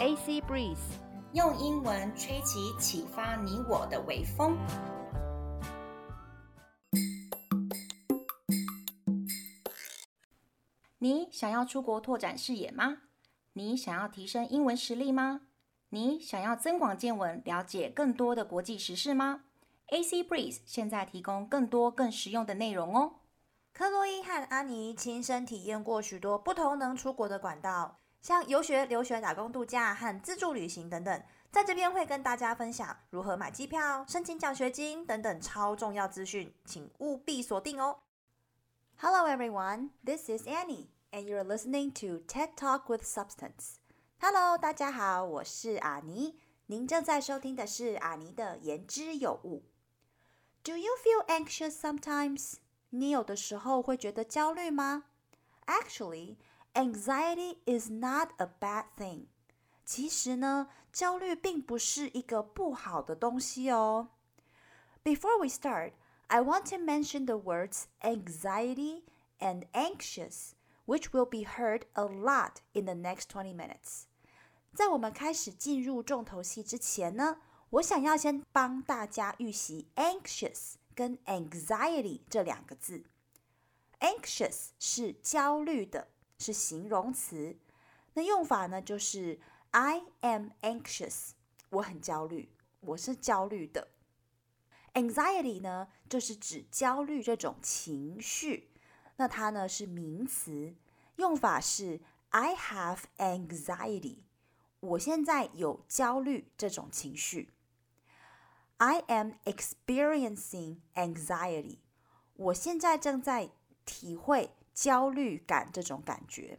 AC Breeze，用英文吹起启发你我的微风。你想要出国拓展视野吗？你想要提升英文实力吗？你想要增广见闻，了解更多的国际时事吗？AC Breeze 现在提供更多更实用的内容哦。克洛伊和安妮亲身体验过许多不同能出国的管道，像游学、留学、打工度假和自助旅行等等。在这边会跟大家分享如何买机票、申请奖学金等等超重要资讯，请务必锁定哦。Hello everyone, this is Annie, and you're listening to TED Talk with Substance. Hello，大家好，我是阿妮，您正在收听的是阿妮的言之有物。Do you feel anxious sometimes? 你有的时候会觉得焦虑吗？Actually, anxiety is not a bad thing. 其实呢，焦虑并不是一个不好的东西哦。Before we start, I want to mention the words anxiety and anxious, which will be heard a lot in the next 20 minutes. 在我们开始进入重头戏之前呢，我想要先帮大家预习 anxious。跟 anxiety 这两个字，anxious 是焦虑的， 是形容词。那用法呢，就是 I am anxious，我很焦虑，我是焦虑的。anxiety 呢，就是指焦虑这种情绪。那它呢是名词，用法是 I have anxiety，我现在有焦虑这种情绪。I am experiencing anxiety。我现在正在体会焦虑感这种感觉。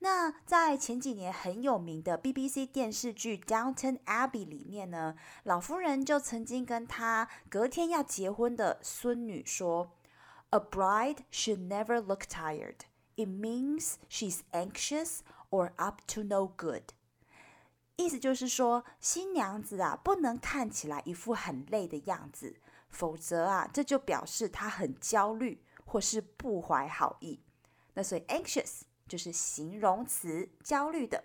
那在前几年很有名的 BBC 电视剧《Downton Abbey》里面呢，老夫人就曾经跟她隔天要结婚的孙女说：“A bride should never look tired. It means she's anxious or up to no good.” 意思就是说，新娘子啊，不能看起来一副很累的样子，否则啊，这就表示她很焦虑或是不怀好意。那所以 anxious 就是形容词，焦虑的。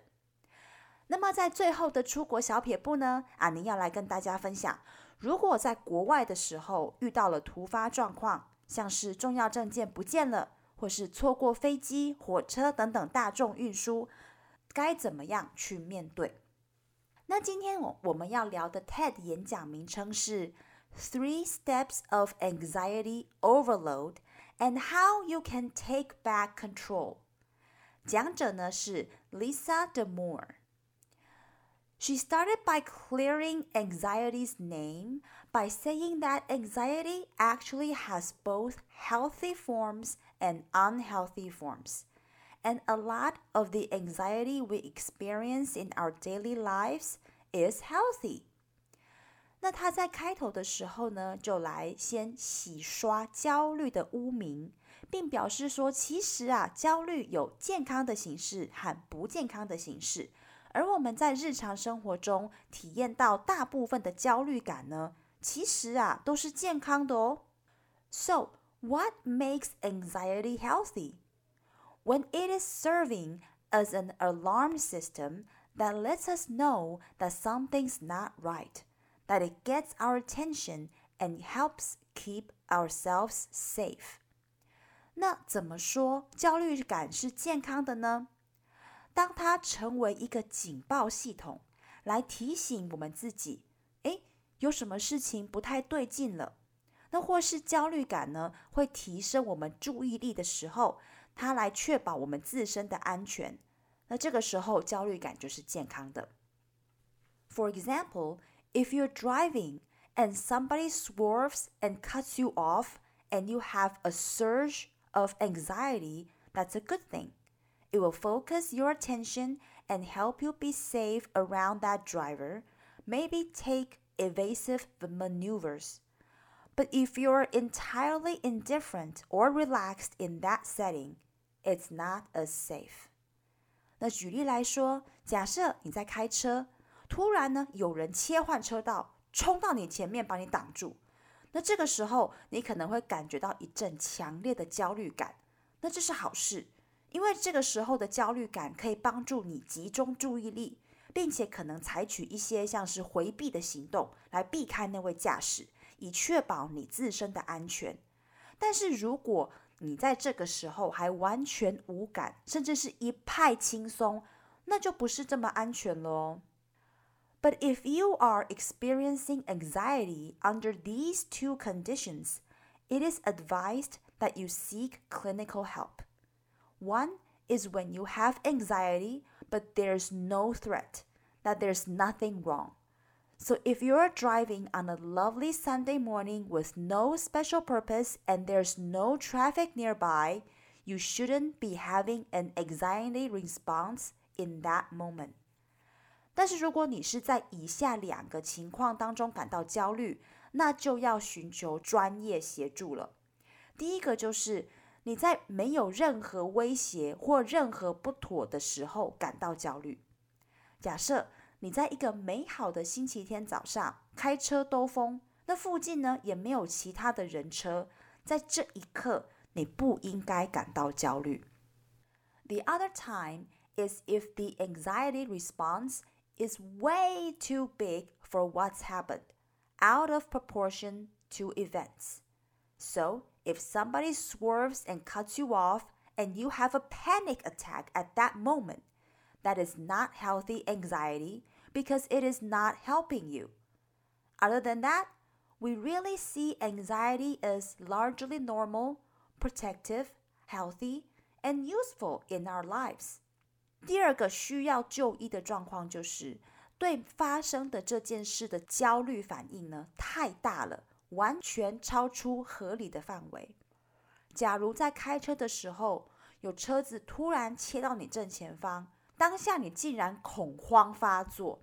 那么在最后的出国小撇步呢，阿宁要来跟大家分享，如果在国外的时候遇到了突发状况，像是重要证件不见了，或是错过飞机、火车等等大众运输，该怎么样去面对？那今天我我们要聊的 TED 演讲名称是 Three Steps of Anxiety Overload and how you can take back control。讲者呢是 Lisa Damour。She started by clearing anxiety's name by saying that anxiety actually has both healthy forms and unhealthy forms. And a lot of the anxiety we experience in our daily lives is healthy. 那他在开头的时候呢，就来先洗刷焦虑的污名，并表示说，其实啊，焦虑有健康的形式和不健康的形式，而我们在日常生活中体验到大部分的焦虑感呢，其实啊，都是健康的哦。So, what makes anxiety healthy? when it is serving as an alarm system that lets us know that something's not right, that it gets our attention and helps keep ourselves safe. 那怎么说焦虑感是健康的呢？当它成为一个警报系统，来提醒我们自己，诶，有什么事情不太对劲了。那或是焦虑感呢，会提升我们注意力的时候，它来确保我们自身的安全。那这个时候焦虑感就是健康的。For example, if you're driving and somebody swerves and cuts you off and you have a surge of anxiety, that's a good thing. It will focus your attention and help you be safe around that driver, maybe take evasive maneuvers. But if you're entirely indifferent or relaxed in that setting, it's not as safe. 那举例来说，假设你在开车， 突然呢有人切换车道，冲到你前面把你挡住，那这个时候你可能会感觉到一阵强烈的焦虑感。那这是好事，因为这个时候的焦虑感可以帮助你集中注意力，并且可能采取一些像是回避的行动来避开那位驾驶，以确保你自身的安全。但是如果你在这个时候还完全无感，甚至是一派轻松，那就不是这么安全喽。But if you are experiencing anxiety under these two conditions, it is advised that you seek clinical help. One is when you have anxiety but there's no threat, that there's nothing wrong. So if you're driving on a lovely Sunday morning with no special purpose and there's no traffic nearby, you shouldn't be having an anxiety response in that moment. 但是如果你是在以下两个情况当中感到焦虑，那就要寻求专业协助了。第一个就是你在没有任何威胁或任何不妥的时候感到焦虑。假设你在一个美好的星期天早上开车兜风，那附近呢也没有其他的人车，在这一刻你不应该感到焦虑。The other time is if the anxiety response is way too big for what's happened, out of proportion to events. So if somebody swerves and cuts you off and you have a panic attack at that moment, that is not healthy anxiety because it is not helping you. Other than that, we really see anxiety as largely normal, protective, healthy, and useful in our lives. 第二个需要就医的状况就是对发生的这件事的焦虑反应呢太大了，完全超出合理的范围。假如在开车的时候，有车子突然切到你正前方，当下你竟然恐慌发作，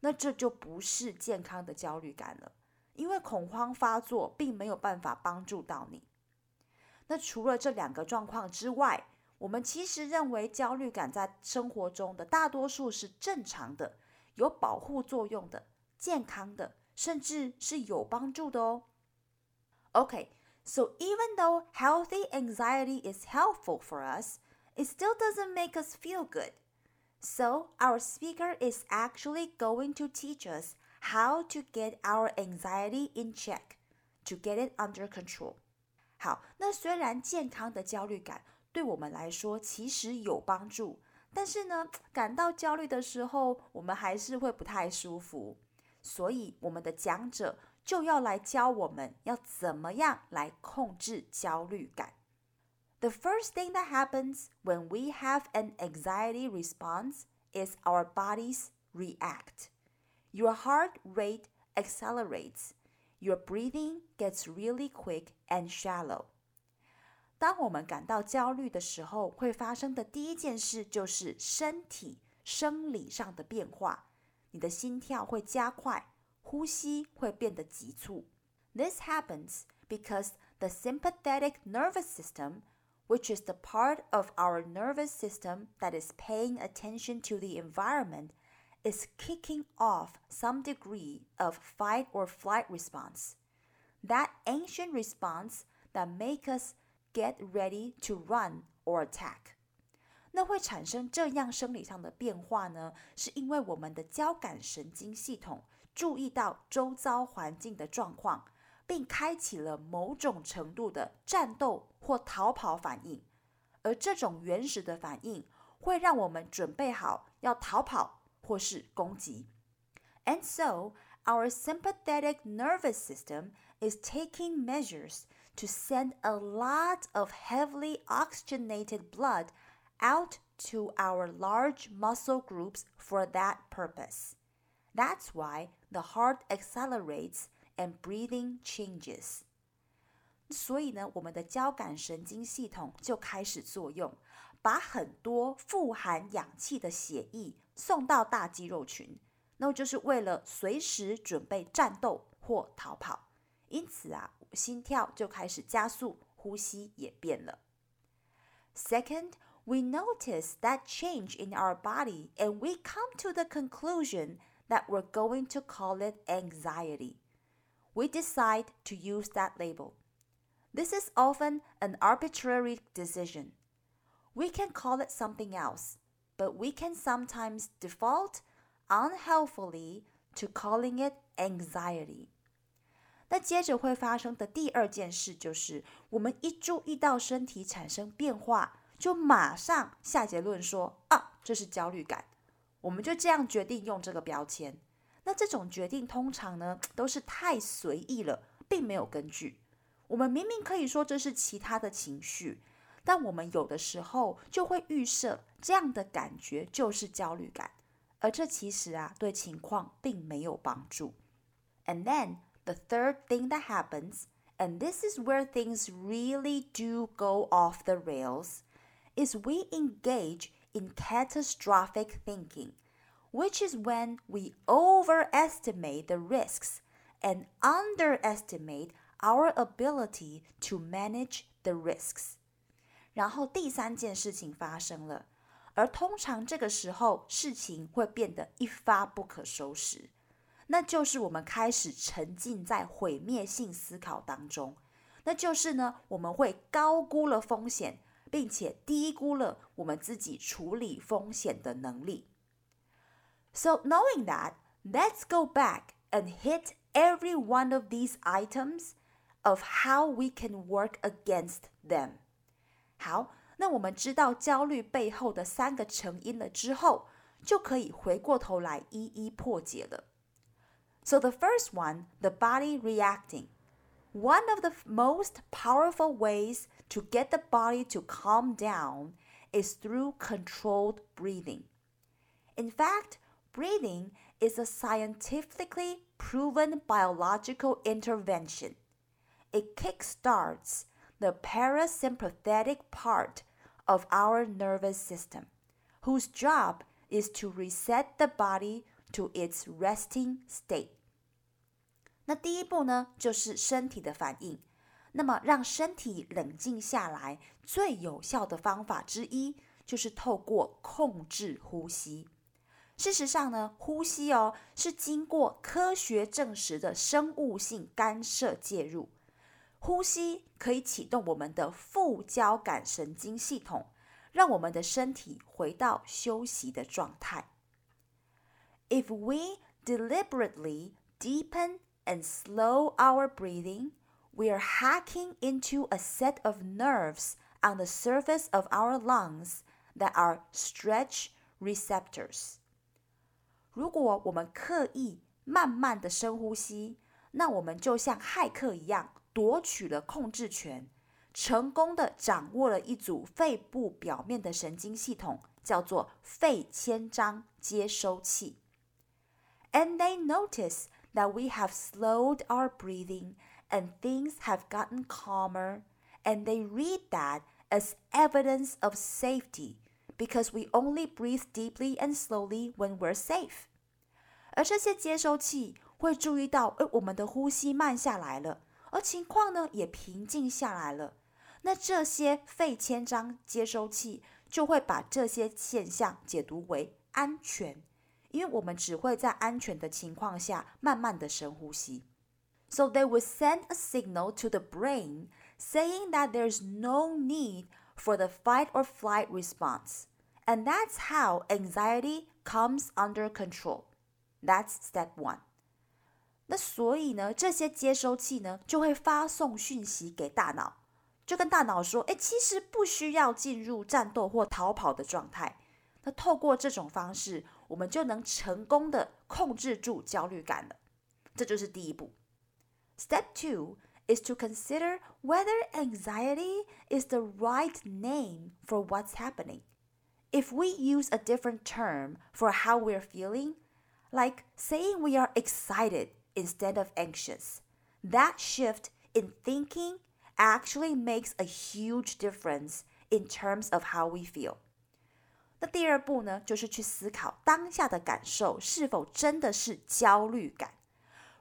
那这就不是健康的焦虑感了，因为恐慌发作并没有办法帮助到你。那除了这两个状况之外，我们其实认为焦虑感在生活中的大多数是正常的，有保护作用的，健康的。甚至是有帮助的哦。Okay, so even though healthy anxiety is helpful for us, it still doesn't make us feel good. So, our speaker is actually going to teach us how to get our anxiety in check, to get it under control. 好，那虽然健康的焦虑感 对我们来说其实有帮助，但是呢，感到焦虑的时候，我们还是会不太舒服。所以，我们的讲者就要来教我们要怎么样来控制焦虑感。The first thing that happens when we have an anxiety response is our bodies react. Your heart rate accelerates. Your breathing gets really quick and shallow. 当我们感到焦虑的时候，会发生的第一件事就是身体生理上的变化。你的心跳会加快，呼吸会变得急促。This happens because the sympathetic nervous system, which is the part of our nervous system that is paying attention to the environment, is kicking off some degree of fight or flight response. That ancient response that makes us get ready to run or attack. 那会产生这样生理上的变化呢？是因为我们的交感神经系统注意到周遭环境的状况，并开启了某种程度的战斗或逃跑反应，而这种原始的反应会让我们准备好要逃跑或是攻击。And so, our sympathetic nervous system is taking measures to send a lot of heavily oxygenated blood out to our large muscle groups for that purpose. That's why the heart accelerates and breathing changes. 所以呢，我们的交感神经系统就开始作用，把很多富含氧气的血液送到大肌肉群，那就是为了随时准备战斗或逃跑。因此啊， 心跳就开始加速，呼吸也变了。Second, we notice that change in our body and we come to the conclusion that we're going to call it anxiety. We decide to use that label. This is often an arbitrary decision. We can call it something else, but we can sometimes default unhelpfully to calling it anxiety。 那接着会发生的第二件事就是，我们一注意到身体产生变化，就马上下结论说啊，这是焦虑感。我们就这样决定用这个标签。那这种决定通常呢，都是太随意了，并没有根据。我们明明可以说这是其他的情绪，但我们有的时候就会预设这样的感觉就是焦虑感，而这其实啊，对情况并没有帮助。And then the third thing that happens, and this is where things really do go off the rails, is we engage in catastrophic thinking, which is when we overestimate the risks and underestimate our ability to manage the risks. 然后第三件事情发生了，而通常这个时候事情会变得一发不可收拾。 那就是我们开始沉浸在毁灭性思考当中，那就是呢，我们会高估了风险，并且低估了我们自己处理风险的能力。So knowing that, let's go back and hit every one of these items of how we can work against them. 好，那我们知道焦虑背后的三个成因了之后，就可以回过头来一一破解了。So, the first one, the body reacting. One of the most powerful ways to get the body to calm down is through controlled breathing. In fact, breathing is a scientifically proven biological intervention. It kickstarts the parasympathetic part of our nervous system, whose job is to reset the body to its resting state。那第一步呢，就是身体的反应。那么让身体冷静下来，最有效的方法之一就是透过控制呼吸。事实上呢，呼吸哦是经过科学证实的生物性干涉介入。呼吸可以启动我们的副交感神经系统，让我们的身体回到休息的状态。If we deliberately deepen and slow our breathing, we are hacking into a set of nerves on the surface of our lungs that are stretch receptors. 如果我们刻意慢慢的深呼吸，那我们就像骇客一样夺取了控制权，成功的掌握了一组肺部表面的神经系统，叫做肺牵张接收器。and they notice that we have slowed our breathing and things have gotten calmer, and they read that as evidence of safety because we only breathe deeply and slowly when we're safe. 而这些接收器会注意到，哎，我们的呼吸慢下来了，而情况呢也平静下来了。那这些肺牵张接收器就会把这些现象解读为安全。因为我们只会在安全的情况下慢慢的深呼吸。So they would send a signal to the brain saying that there's no need for the fight or flight response. And that's how anxiety comes under control. That's step one. 那所以呢，这些接收器呢就会发送讯息给大脑，就跟大脑说：“哎，其实不需要进入战斗或逃跑的状态。”那透过这种方式， 我们就能成功的控制住焦虑感了。这就是第一步。Step two is to consider whether anxiety is the right name for what's happening. If we use a different term for how we're feeling, like saying we are excited instead of anxious, that shift in thinking actually makes a huge difference in terms of how we feel. 那第二步呢，就是去思考当下的感受是否真的是焦虑感。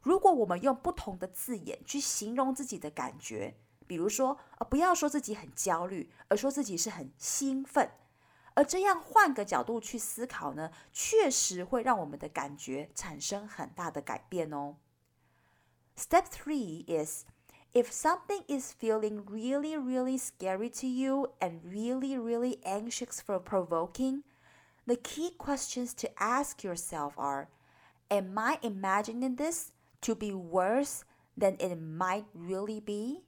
如果我们用不同的字眼去形容自己的感觉，比如说，呃，不要说自己很焦虑，而说自己是很兴奋，而这样换个角度去思考呢，确实会让我们的感觉产生很大的改变哦。Step three is. if something is feeling really, really scary to you and really, really anxious for provoking, the key questions to ask yourself are Am I imagining this to be worse than it might really be?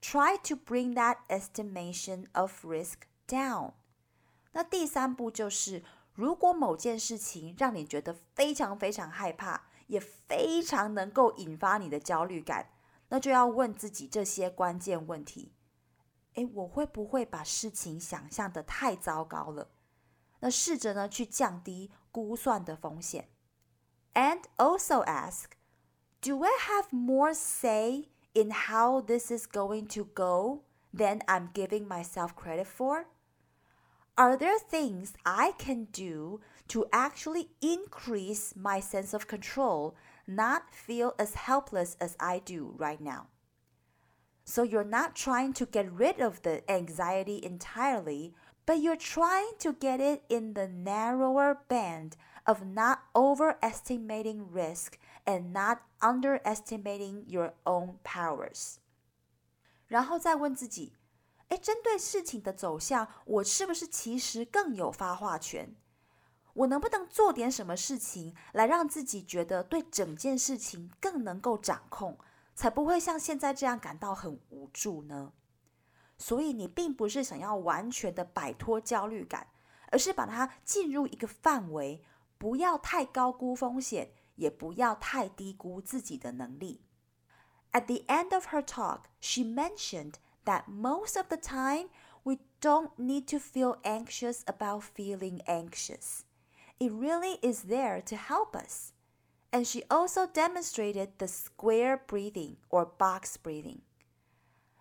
Try to bring that estimation of risk down. 那第三步就是，如果某件事情让你觉得非常非常害怕，也非常能够引发你的焦虑感， 那就要问自己这些关键问题。诶，我会不会把事情想象的太糟糕了？那试着呢去降低估算的风险。And also ask, do I have more say in how this is going to go than I'm giving myself credit for? Are there things I can do to actually increase my sense of control, not feel as helpless as I do right now? So you're not trying to get rid of the anxiety entirely, but you're trying to get it in the narrower band of not overestimating risk and not underestimating your own powers. 然后再问自己，哎，针对事情的走向，我是不是其实更有发话权？ 我能不能做点什么事情来让自己觉得对整件事情更能够掌控？才不会像现在这样感到很无助呢。所以你并不是想要完全的摆脱焦虑感，而是把它进入一个范围，不要太高估风险，也不要太低估自己的能力。At the end of her talk, she mentioned that most of the time we don't need to feel anxious about feeling anxious. It really is there to help us. And she also demonstrated the square breathing or box breathing.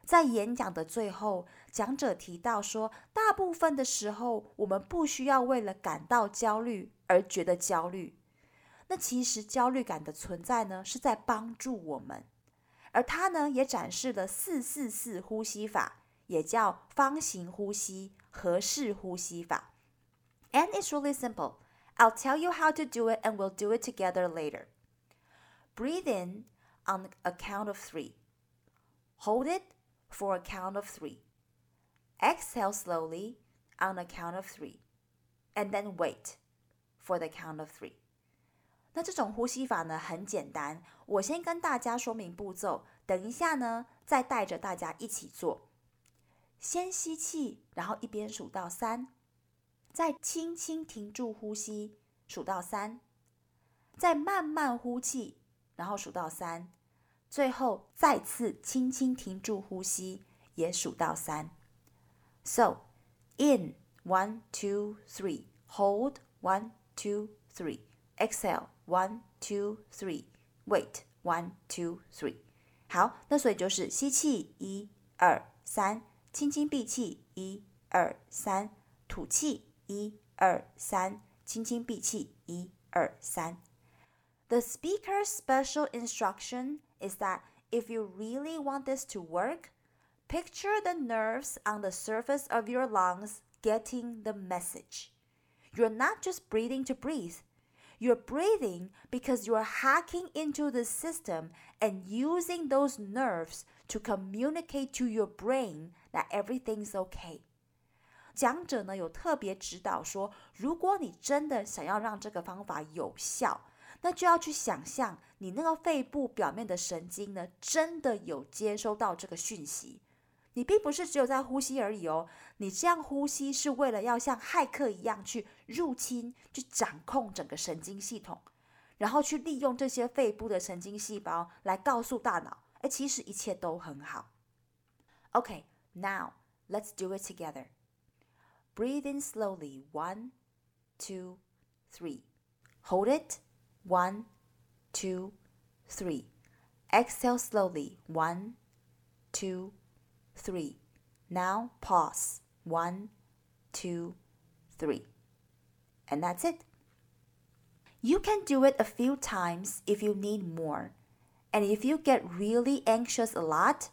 在演讲的最后，讲者提到说，大部分的时候，我们不需要为了感到焦虑而觉得焦虑。那其实焦虑感的存在呢，是在帮助我们。而它呢，也展示了四四四呼吸法，也叫方形呼吸、盒式呼吸法。And it's really simple. I'll tell you how to do it and we'll do it together later. Breathe in on a count of three. Hold it for a count of three. Exhale slowly on a count of three. And then wait for the count of three. 那这种呼吸法呢很简单，我先跟大家说明步骤，等一下呢再带着大家一起做。先吸气，然后一边数到三， 再轻轻停住呼吸，数到三，再慢慢呼气，然后数到三，最后再次轻轻停住呼吸，也数到三。So in one two three, hold one two three, exhale one two three, wait one two three。好，那所以就是吸气一二三，轻轻闭气一二三，吐气。一二三，轻轻闭气。一二三。The speaker's special instruction is that if you really want this to work, picture the nerves on the surface of your lungs getting the message. You're not just breathing to breathe. You're breathing because you're hacking into the system and using those nerves to communicate to your brain that everything's okay. 讲者呢有特别指导说，如果你真的想要让这个方法有效，那就要去想象你那个肺部表面的神经呢，真的有接收到这个讯息。你并不是只有在呼吸而已哦，你这样呼吸是为了要像骇客一样去入侵、去掌控整个神经系统，然后去利用这些肺部的神经细胞来告诉大脑，哎，其实一切都很好。OK，now let's do it together. Breathe in slowly. One, two, three. Hold it. One, two, three. Exhale slowly. One, two, three. Now pause. One, two, three. And that's it. You can do it a few times if you need more. And if you get really anxious a lot,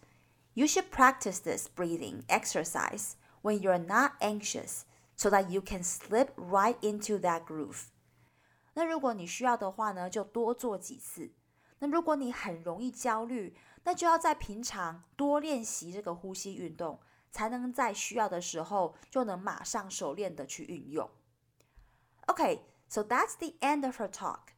you should practice this breathing exercise when you're not anxious so that you can slip right into that groove. 那如果你需要的话呢，就多做几次。那如果你很容易焦虑，那就要在平常多练习这个呼吸运动，才能在需要的时候就能马上熟练的去运用。 Okay, so that's the end of her talk.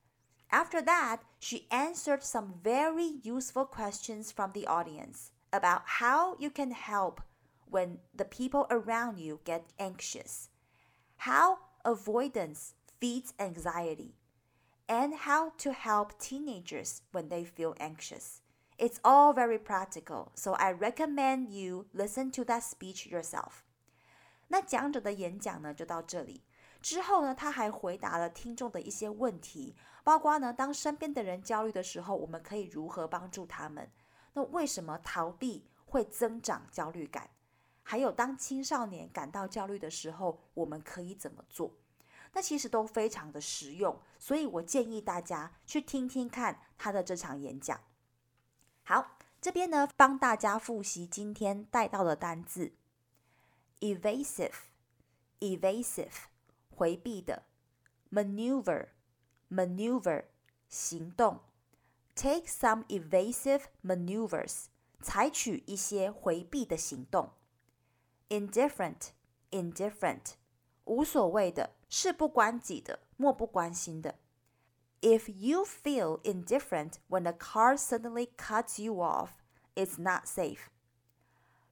After that, she answered some very useful questions from the audience about how you can help when the people around you get anxious, how avoidance feeds anxiety, and how to help teenagers when they feel anxious. It's all very practical, so I recommend you listen to that speech yourself. 那讲者的演讲呢，就到这里。之后呢，他还回答了听众的一些问题，包括呢，当身边的人焦虑的时候，我们可以如何帮助他们？那为什么逃避会增长焦虑感？ 还有，当青少年感到焦虑的时候，我们可以怎么做？那其实都非常的实用，所以我建议大家去听听看他的这场演讲。好，这边呢帮大家复习今天带到的单字：evasive，evasive，回避的；maneuver，maneuver，行动；take some evasive maneuvers，采取一些回避的行动 ；indifferent，indifferent，无所谓的，事不关己的，漠不关心的。If you feel indifferent when a car suddenly cuts you off, it's not safe.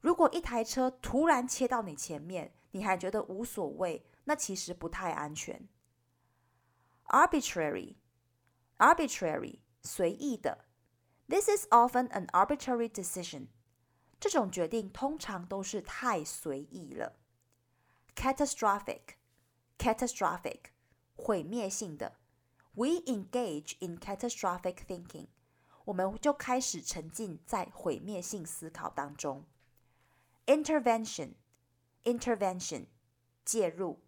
如果一台车突然切到你前面，你还觉得无所谓，那其实不太安全。Arbitrary, arbitrary，随意的。This is often an arbitrary decision. 这种决定通常都是太随意了。Catastrophic, catastrophic，毁灭性的。we engage in catastrophic thinking，我们就开始沉浸在毁灭性思考当中。Intervention，intervention，介入。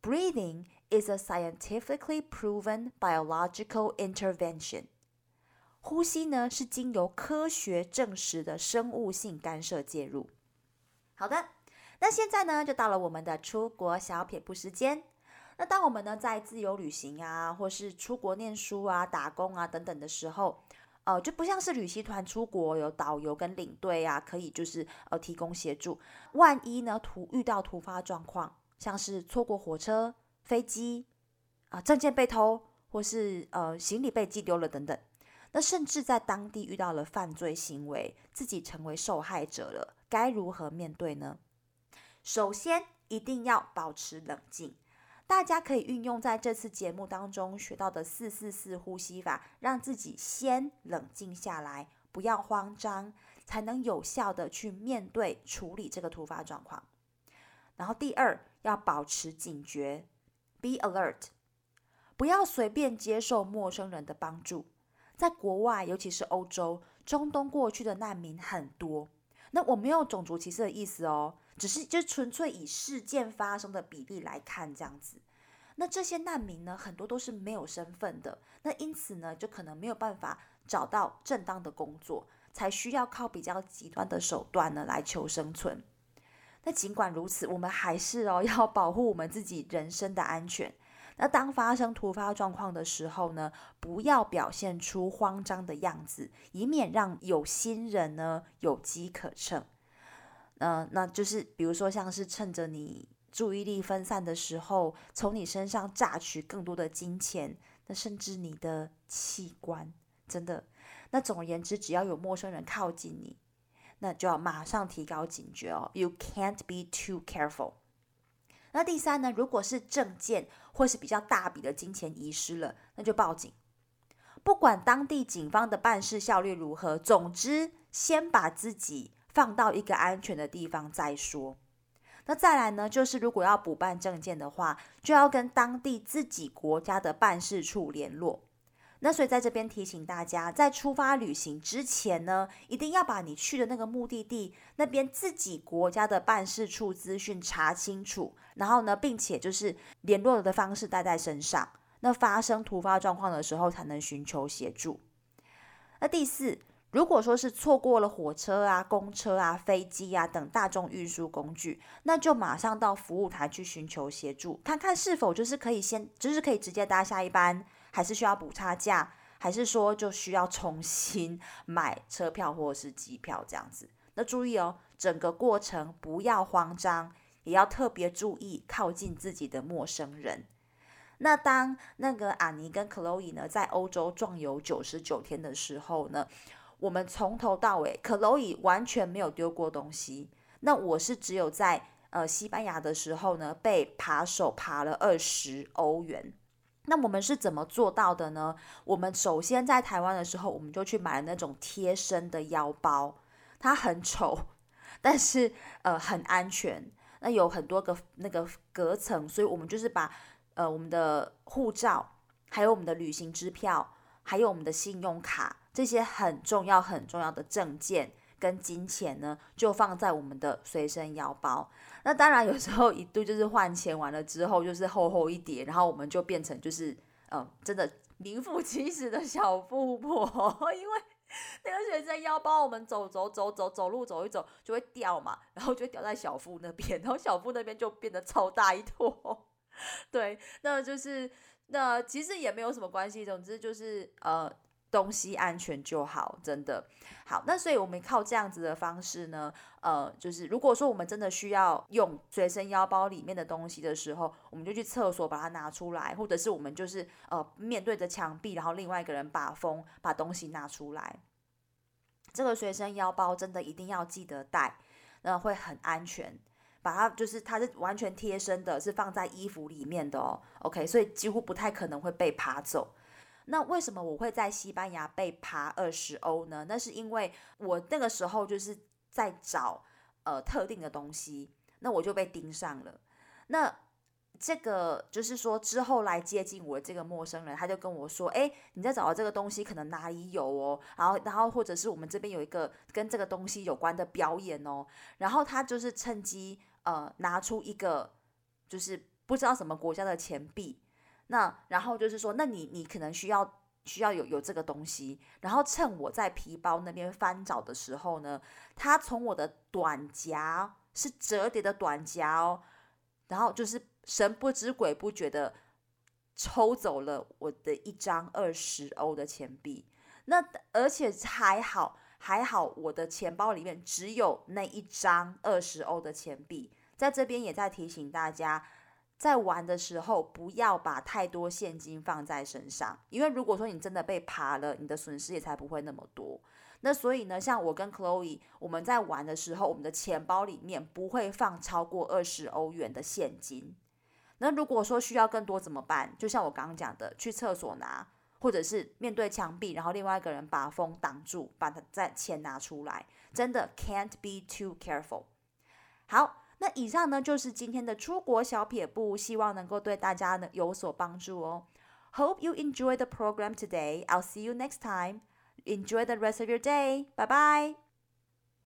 Breathing is a scientifically proven biological intervention。 呼吸呢是经由科学证实的生物性干涉介入。好的，那现在呢就到了我们的出国小撇步时间。那当我们呢在自由旅行啊，或是出国念书啊、打工啊等等的时候，呃，就不像是旅行团出国有导游跟领队啊，可以就是呃提供协助。万一呢突遇到突发状况，像是错过火车、飞机啊、证件被偷，或是呃行李被寄丢了等等，那甚至在当地遇到了犯罪行为，自己成为受害者了，该如何面对呢？首先一定要保持冷静。大家可以运用在这次节目当中学到的四四四呼吸法，让自己先冷静下来，不要慌张，才能有效的去面对处理这个突发状况。然后第二，要保持警觉，be alert，不要随便接受陌生人的帮助。在国外，尤其是欧洲、中东过去的难民很多。那我没有种族歧视的意思哦。只是就纯粹以事件发生的比例来看，这样子，那这些难民呢，很多都是没有身份的，那因此呢，就可能没有办法找到正当的工作，才需要靠比较极端的手段呢来求生存。那尽管如此，我们还是哦要保护我们自己人身的安全。那当发生突发状况的时候呢，不要表现出慌张的样子，以免让有心人呢有机可乘。嗯，那就是比如说，像是趁着你注意力分散的时候，从你身上榨取更多的金钱，那甚至你的器官，真的。那总而言之，只要有陌生人靠近你，那就要马上提高警觉哦。You can't be too careful。那第三呢，如果是证件或是比较大笔的金钱遗失了，那就报警。不管当地警方的办事效率如何，总之先把自己。放到一个安全的地方再说。那再来呢，就是如果要补办证件的话，就要跟当地自己国家的办事处联络。那所以在这边提醒大家，在出发旅行之前呢，一定要把你去的那个目的地那边自己国家的办事处资讯查清楚，然后呢，并且就是联络的方式带在身上。那发生突发状况的时候，才能寻求协助。那第四。如果说是错过了火车啊、公车啊、飞机啊等大众运输工具，那就马上到服务台去寻求协助，看看是否就是可以先，就是可以直接搭下一班，还是需要补差价，还是说就需要重新 买车票或者是机票这样子。那注意哦，整个过程不要慌张，也要特别注意靠近自己的陌生人。那当那个安妮跟 Chloe 呢在欧洲壮游九十九天的时候呢，我们从头到尾，Chloe 完全没有丢过东西。那我是只有在呃西班牙的时候呢，被扒手扒了二十欧元。那我们是怎么做到的呢？我们首先在台湾的时候，我们就去买了那种贴身的腰包，它很丑，但是呃很安全。那有很多个那个隔层，所以我们就是把呃我们的护照，还有我们的旅行支票，还有我们的信用卡这些很重要很重要的证件跟金钱呢，就放在我们的随身腰包。那当然有时候一度就是换钱完了之后，就是厚厚一叠，然后我们就变成就是嗯真的名副其实的小富婆，因为。那个学生腰包，我们走走走走走路走一走就会掉嘛，然后就掉在小腹那边，然后小腹那边就变得超大一坨。对，那就是那其实也没有什么关系，总之就是呃东西安全就好，真的好。那所以我们靠这样子的方式呢，呃，就是如果说我们真的需要用随身腰包里面的东西的时候，我们就去厕所把它拿出来，或者是我们就是呃面对着墙壁，然后另外一个人把风把东西拿出来。这个随身腰包真的一定要记得带，那会很安全。把它就是它是完全贴身的，是放在衣服里面的哦。OK，所以几乎不太可能会被扒走。那为什么我会在西班牙被扒二十欧呢？那是因为我那个时候就是在找呃特定的东西，那我就被盯上了。那这个就是说，之后来接近我这个陌生人，他就跟我说：“哎，你在找到这个东西，可能哪里有哦。然后，然后或者是我们这边有一个跟这个东西有关的表演哦。然后他就是趁机呃拿出一个就是不知道什么国家的钱币，那然后就是说，那你你可能需要需要有有这个东西。然后趁我在皮包那边翻找的时候呢，他从我的短夹是折叠的短夹哦，然后就是。神不知鬼不觉的抽走了我的一张二十欧的钱币，那而且还好还好，我的钱包里面只有那一张二十欧的钱币。在这边也在提醒大家，在玩的时候不要把太多现金放在身上，因为如果说你真的被扒了，你的损失也才不会那么多。那所以呢，像我跟 Chloe，我们在玩的时候，我们的钱包里面不会放超过二十欧元的现金。那如果说需要更多怎么办？就像我刚刚讲的，去厕所拿，或者是面对墙壁，然后另外一个人把风挡住，把它在钱拿出来。真的 can't be too careful。好，那以上呢就是今天的出国小撇步，希望能够对大家呢有所帮助哦。Hope you enjoy the program today. I'll see you next time. Enjoy the rest of your day. Bye bye.